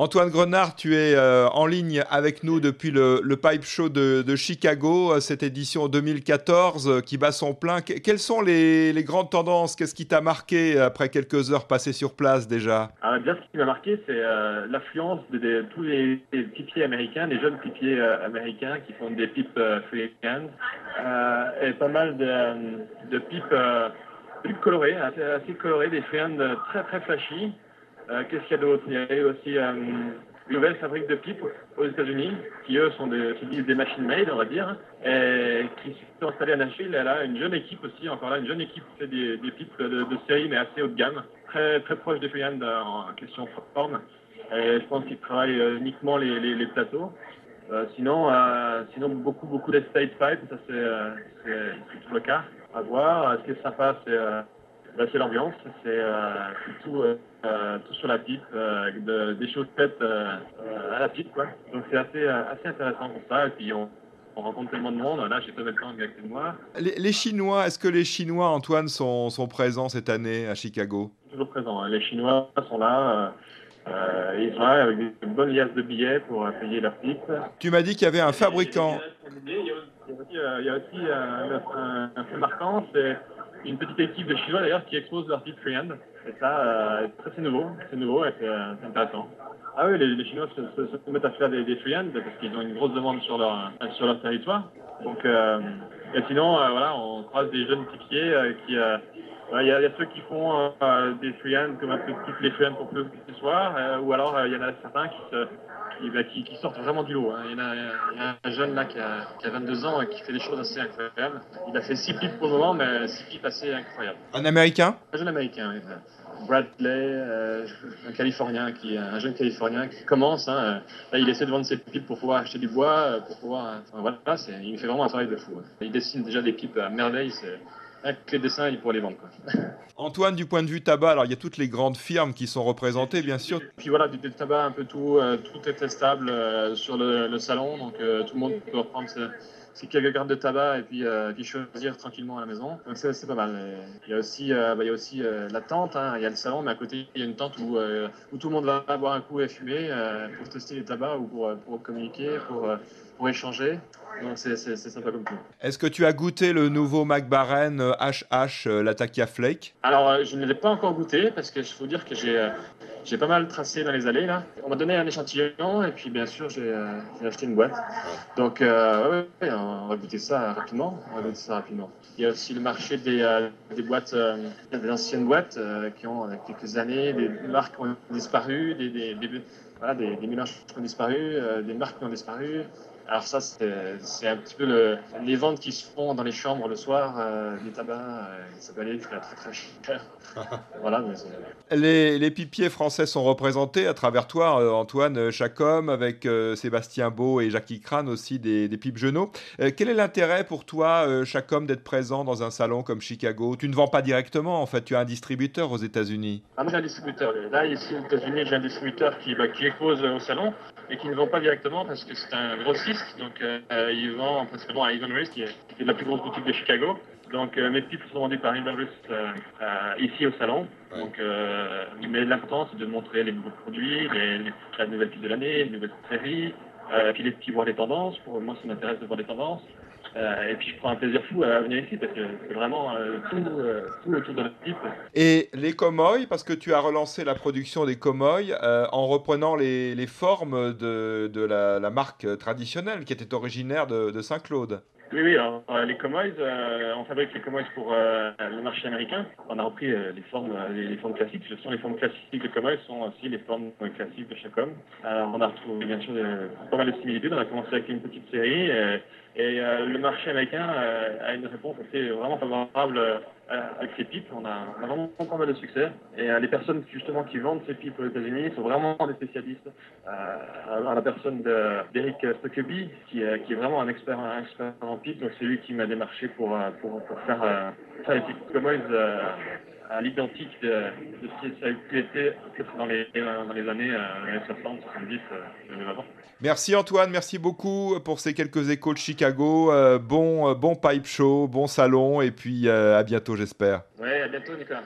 Antoine Grenard, tu es euh, en ligne avec nous depuis le, Pipe Show de, Chicago, euh, cette édition 2014 euh, qui bat son plein. quelles sont les, grandes tendances? Qu'est-ce qui t'a marqué après quelques heures passées sur place déjà? Ah, Bien, ce qui m'a marqué, c'est l'affluence de, tous les, pipiers américains, les jeunes pipiers américains qui font des pipes free et pas mal de, pipes, colorées, assez, colorées, des free très très flashy. Euh, qu'est-ce qu'il y a d'autre? Il y a aussi euh, une nouvelle fabrique de pipes aux États-Unis, qui eux sont des, qui des machines made, on va dire, et qui sont installées à Nashville. Elle a une jeune équipe aussi, encore là, une jeune équipe qui fait des, pipes de, série, mais assez haut de gamme, très, très proche des freehand en question forme. Je pense qu'ils travaillent euh, uniquement les, les, plateaux. sinon, sinon, beaucoup, beaucoup d'estate pipe, ça c'est tout le cas. À voir. Ce qui est sympa, c'est bah, c'est l'ambiance, c'est euh, tout, euh, tout, sur la pipe, euh, des choses faites à la pipe. Quoi. Donc c'est assez, assez intéressant pour ça. Et puis on, rencontre tellement de monde. Là, j'ai Thomas Tang avec moi. Les, les Chinois, est-ce que les Chinois, Antoine, sont, sont, présents cette année à Chicago? Toujours présents. Hein. Les Chinois sont là. ils sont là avec une bonne liasse de billets pour payer leur pipe. Tu m'as dit qu'il y avait un fabricant. Il y a aussi, un, un fait marquant, c'est une petite équipe de Chinois d'ailleurs qui expose leur site freehand. Et ça, euh, c'est nouveau, c'est nouveau et euh, c'est intéressant. Ah oui, les, Chinois se, mettent à faire des, des freehand parce qu'ils ont une grosse demande sur leur, sur leur territoire. Donc, euh, et sinon, voilà, on croise des jeunes pipiers qui. Il y, a ceux qui font des freehand comme un peu toutes les freehand pour peu ce soir, ou alors il y en a certains qui bah, qui, qui, sortent vraiment du lot. Hein. Il, y a, un jeune là qui a, qui a, 22 ans et qui fait des choses assez incroyables. Il a fait 6 pipes pour le moment, mais 6 pipes assez incroyables. Un américain? Un jeune américain, oui. Bradley, euh, un Californien, qui, un jeune Californien qui commence. Hein, là, il essaie de vendre ses pipes pour pouvoir acheter du bois, euh, pour pouvoir. Enfin, voilà, il fait vraiment un travail de fou. Hein. Il dessine déjà des pipes à merveille. Avec les dessins, il pourrait les vendre. Quoi. Antoine, du point de vue tabac, alors il y a toutes les grandes firmes qui sont représentées, bien sûr. Puis voilà, du tabac, un peu tout, euh, tout est testable euh, sur le, salon, donc euh, tout le monde peut reprendre ses, quelques grammes de tabac et puis, puis, choisir tranquillement à la maison. Donc c'est pas mal. Il y a aussi, bah, il y a aussi la tente, hein. il y a le salon, mais à côté il y a une tente où, où tout le monde va boire un coup et fumer pour tester les tabacs ou pour, pour communiquer, pour, pour échanger. Donc c'est sympa comme tout. Est-ce que tu as goûté le nouveau McBaren HH, euh, euh, l'Atakia Flake? Alors euh, je ne l'ai pas encore goûté parce que je faut dire que j'ai j'ai pas mal tracé dans les allées là. On m'a donné un échantillon et puis bien sûr j'ai acheté une boîte. Donc ouais, on va goûter ça rapidement. On va goûter ça rapidement. Il y a aussi le marché des, des boîtes, des anciennes boîtes qui ont quelques années, des marques qui ont disparu, des, des, des voilà, des, des, mélanges qui ont disparu, des marques qui ont disparu. Alors ça, c'est un petit peu le, les ventes qui se font dans les chambres le soir, euh, des tabacs, euh, ça peut aller très très très cher. voilà, les, les, pipiers français sont représentés à travers toi, euh, Antoine Chacom, avec Sébastien Beau et Jackie Crane aussi des, des pipes genoux. quel est l'intérêt pour toi, Chacom, d'être présent dans un salon comme Chicago? Tu ne vends pas directement, en fait, tu as un distributeur aux États-Unis. Ah, j'ai un distributeur. Là, ici aux États-Unis, j'ai un distributeur qui, bah, qui expose au salon et qui ne vend pas directement parce que c'est un grossiste. Donc, euh, il vend principalement à Ivan qui est, la plus grosse boutique de Chicago. Donc, euh, mes pipes sont vendus par Ivan euh, ici au salon. Donc, mais l'important, c'est de montrer les nouveaux produits, les, les, la nouvelle pipe de l'année, les nouvelles séries, puis les petits voir les tendances. Pour moi, ça m'intéresse de voir les tendances. Euh, et puis je prends un plaisir fou à venir ici parce que c'est vraiment euh, tout, euh, tout, de notre type. Et les comoy, parce que tu as relancé la production des comoy en reprenant les, les formes de, de la, la, marque traditionnelle qui était originaire de, de Saint-Claude. Oui, oui, alors, les comoys, on fabrique les comoys pour le marché américain. On a repris les, formes, les, formes classiques. Ce sont les formes classiques de comoys, sont aussi les formes classiques de chaque homme. Alors, on a retrouvé bien sûr pas mal de similitudes. On a commencé avec une petite série. Et euh, le marché américain euh, a une réponse assez vraiment favorable euh, avec ces pipes. On a, vraiment pas mal de succès. Et les personnes justement qui vendent ces pipes aux États-Unis sont vraiment des spécialistes. à la personne d'Eric Stockerby, qui, qui, est vraiment un expert, un expert en pipes. Donc c'est lui qui m'a démarché pour, pour, pour faire, faire les pipes Cowboys à l'identique de, de, ce qui a été dans les, dans les années, euh, 60, 70, euh, avant. Merci Antoine, merci beaucoup pour ces quelques échos de Chicago. Euh, bon, euh, bon pipe show, bon salon et puis à bientôt j'espère. Ouais, à bientôt Nicolas.